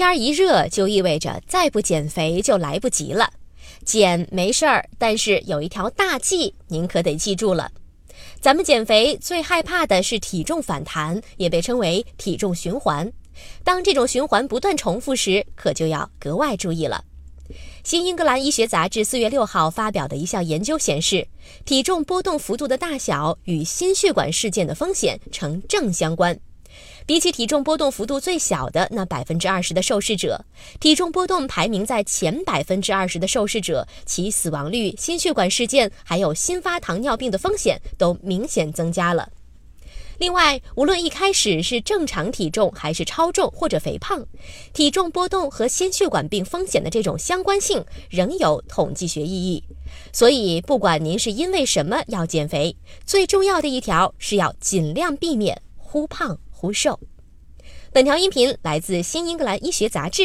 天一热，就意味着再不减肥就来不及了。减没事儿，但是有一条大忌，您可得记住了。咱们减肥最害怕的是体重反弹，也被称为体重循环。当这种循环不断重复时，可就要格外注意了。新英格兰医学杂志四月六号发表的一项研究显示，体重波动幅度的大小与心血管事件的风险呈正相关。比起体重波动幅度最小的那百分之二十的受试者，体重波动排名在前百分之二十的受试者，其死亡率、心血管事件还有新发糖尿病的风险都明显增加了。另外，无论一开始是正常体重还是超重或者肥胖，体重波动和心血管病风险的这种相关性仍有统计学意义。所以，不管您是因为什么要减肥，最重要的一条是要尽量避免忽胖。忽瘦。本条音频来自《新英格兰医学杂志》。